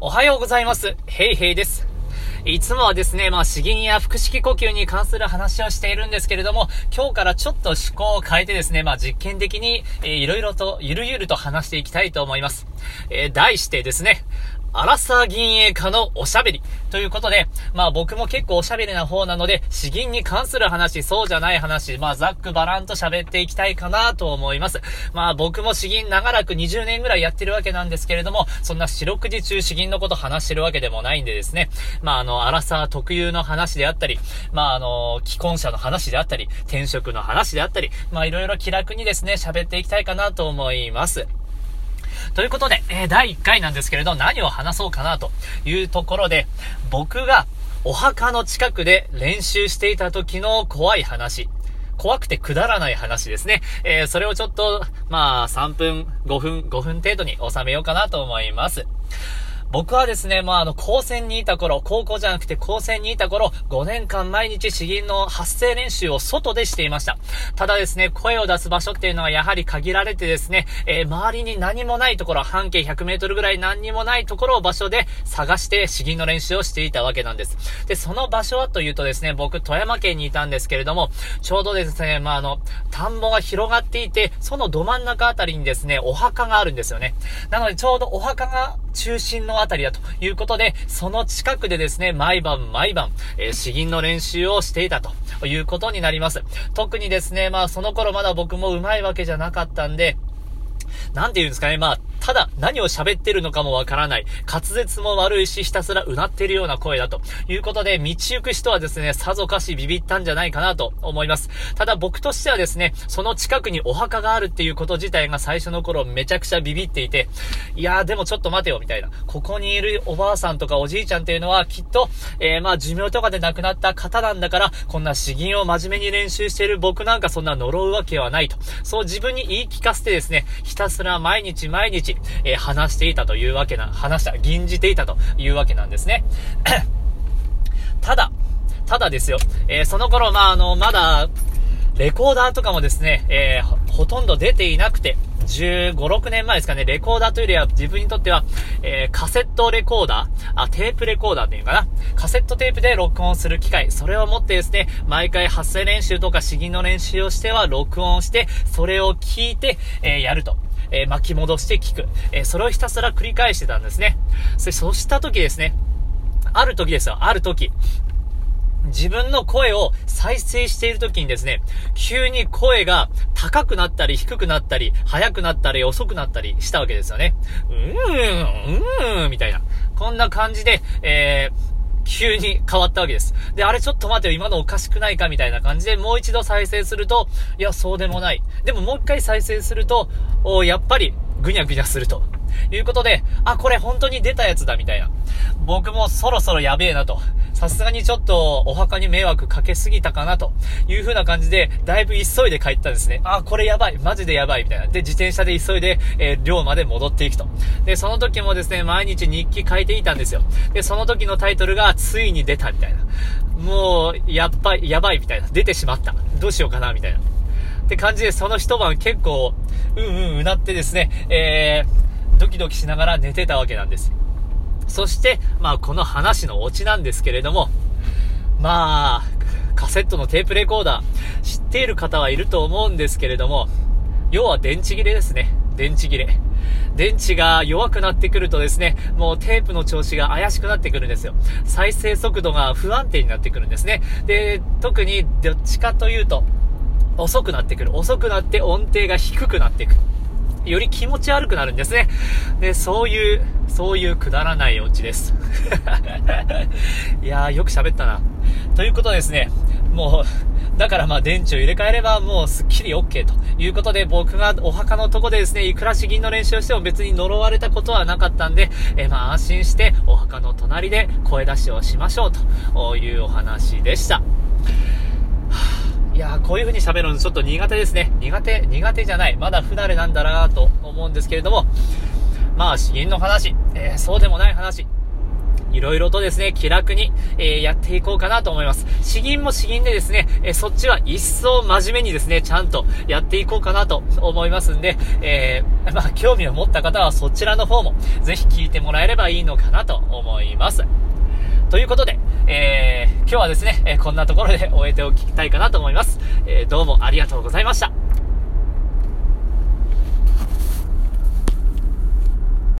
おはようございます。ヘイヘイです。いつもはですね、まあ、詩吟や腹式呼吸に関する話をしているんですけれども、今日からちょっと趣向を変えてですね、まあ、実験的に、えー、いろいろと、ゆるゆると話していきたいと思います。えー、題してですね、アラサー銀営家のおしゃべり。ということで、まあ僕も結構おしゃべりな方なので、詩吟に関する話、そうじゃない話、まあざっくばらんと喋っていきたいかなと思います。まあ僕も詩吟長らく20年ぐらいやってるわけなんですけれども、そんな四六時中詩吟のこと話してるわけでもないんでですね、まああの、アラサー特有の話であったり、まああの、既婚者の話であったり、転職の話であったり、まあいろいろ気楽にですね、喋っていきたいかなと思います。ということで、えー、第1回なんですけれど、何を話そうかなというところで、僕がお墓の近くで練習していた時の怖い話。怖くてくだらない話ですね。えー、それをちょっと、まあ、3分、5分、5分程度に収めようかなと思います。僕はですね、まあ、あの、高専にいた頃、高校じゃなくて高専にいた頃、5年間毎日詩吟の発声練習を外でしていました。ただですね、声を出す場所っていうのはやはり限られてですね、えー、周りに何もないところ、半径100メートルぐらい何にもないところを場所で探して詩吟の練習をしていたわけなんです。で、その場所はというとですね、僕、富山県にいたんですけれども、ちょうどですね、まあ、あの、田んぼが広がっていて、そのど真ん中あたりにですね、お墓があるんですよね。なので、ちょうどお墓が中心のあたりだということで、その近くでですね、毎晩毎晩、えー、詩吟の練習をしていたということになります。特にですね、まあその頃まだ僕も上手いわけじゃなかったんで、なんて言うんですかね、まあ、ただ何を喋ってるのかもわからない。滑舌も悪いし、ひたすらうなってるような声だということで、道行く人はですね、さぞかしビビったんじゃないかなと思います。ただ僕としてはですね、その近くにお墓があるっていうこと自体が最初の頃めちゃくちゃビビっていて、いやーでもちょっと待てよ、みたいな。ここにいるおばあさんとかおじいちゃんっていうのはきっと、えー、まあ寿命とかで亡くなった方なんだから、こんな詩吟を真面目に練習してる僕なんかそんな呪うわけはないと。そう自分に言い聞かせてですね、ひたすら毎日毎日、えー、話していたというわけな、話した、吟じていたというわけなんですね。ただ、ただですよ、えー、その頃、まあ、あの、まだ、レコーダーとかもですね、えー、ほとんど出ていなくて、15、6年前ですかね、レコーダーというよりは自分にとっては、えー、カセットレコーダー？あ、テープレコーダーっていうのかな？カセットテープで録音する機械、それを持ってですね、毎回発声練習とか詩吟の練習をしては録音して、それを聞いて、えー、やると。えー、巻き戻して聞く。え、それをひたすら繰り返してたんですね。そそした時ですね、ある時ですよ、ある時。自分の声を再生している時にですね、急に声が高くなったり低くなったり、速くなったり遅くなったりしたわけですよね。うーん、うーん、みたいな。こんな感じで、えー、急に変わったわけです。で、あれちょっと待てよ、今のおかしくないかみたいな感じで、もう一度再生すると、いや、そうでもない。でももう一回再生すると、おやっぱり、ぐにゃぐにゃすると。いうことで、あ、これ本当に出たやつだ、みたいな。僕もそろそろやべえなと。さすがにちょっとお墓に迷惑かけすぎたかなという風な感じで、だいぶ急いで帰ったんですね。あ、これやばい。マジでやばい。みたいな。で、自転車で急いで、えー、寮まで戻っていくと。で、その時もですね、毎日日記書いていたんですよ。で、その時のタイトルが、ついに出たみたいな。もう、やっぱ、やばいみたいな。出てしまった。どうしようかなみたいな。って感じで、その一晩結構、うんうんうなってですね、えー、ドキドキしながら寝てたわけなんです。そして、まあ、この話のオチなんですけれども、まあ、カセットのテープレコーダー、知っている方はいると思うんですけれども、要は電池切れですね。電池切れ。電池が弱くなってくるとですね、もうテープの調子が怪しくなってくるんですよ。再生速度が不安定になってくるんですね。で、特にどっちかというと、遅くなってくる。遅くなって音程が低くなっていく。より気持ち悪くなるんですね。で、そういう、そういうくだらないオチです。いやー、よく喋ったな。ということですね、もう、だからまあ電池を入れ替えればもうすっきり OK ということで僕がお墓のとこでですね、いくら詩吟の練習をしても別に呪われたことはなかったんで、えまあ安心してお墓の隣で声出しをしましょうというお話でした。こういう風に喋るのちょっと苦手ですね。苦手、苦手じゃない。まだ不慣れなんだなと思うんですけれども、まあ、詩吟の話、えー、そうでもない話、いろいろとですね、気楽に、えー、やっていこうかなと思います。詩吟も詩吟でですね、えー、そっちは一層真面目にですね、ちゃんとやっていこうかなと思いますんで、えー、まあ、興味を持った方はそちらの方も、ぜひ聞いてもらえればいいのかなと思います。ということで、えー、今日はですね、えこんなところで終えておきたいかなと思います。えどうもありがとうございました。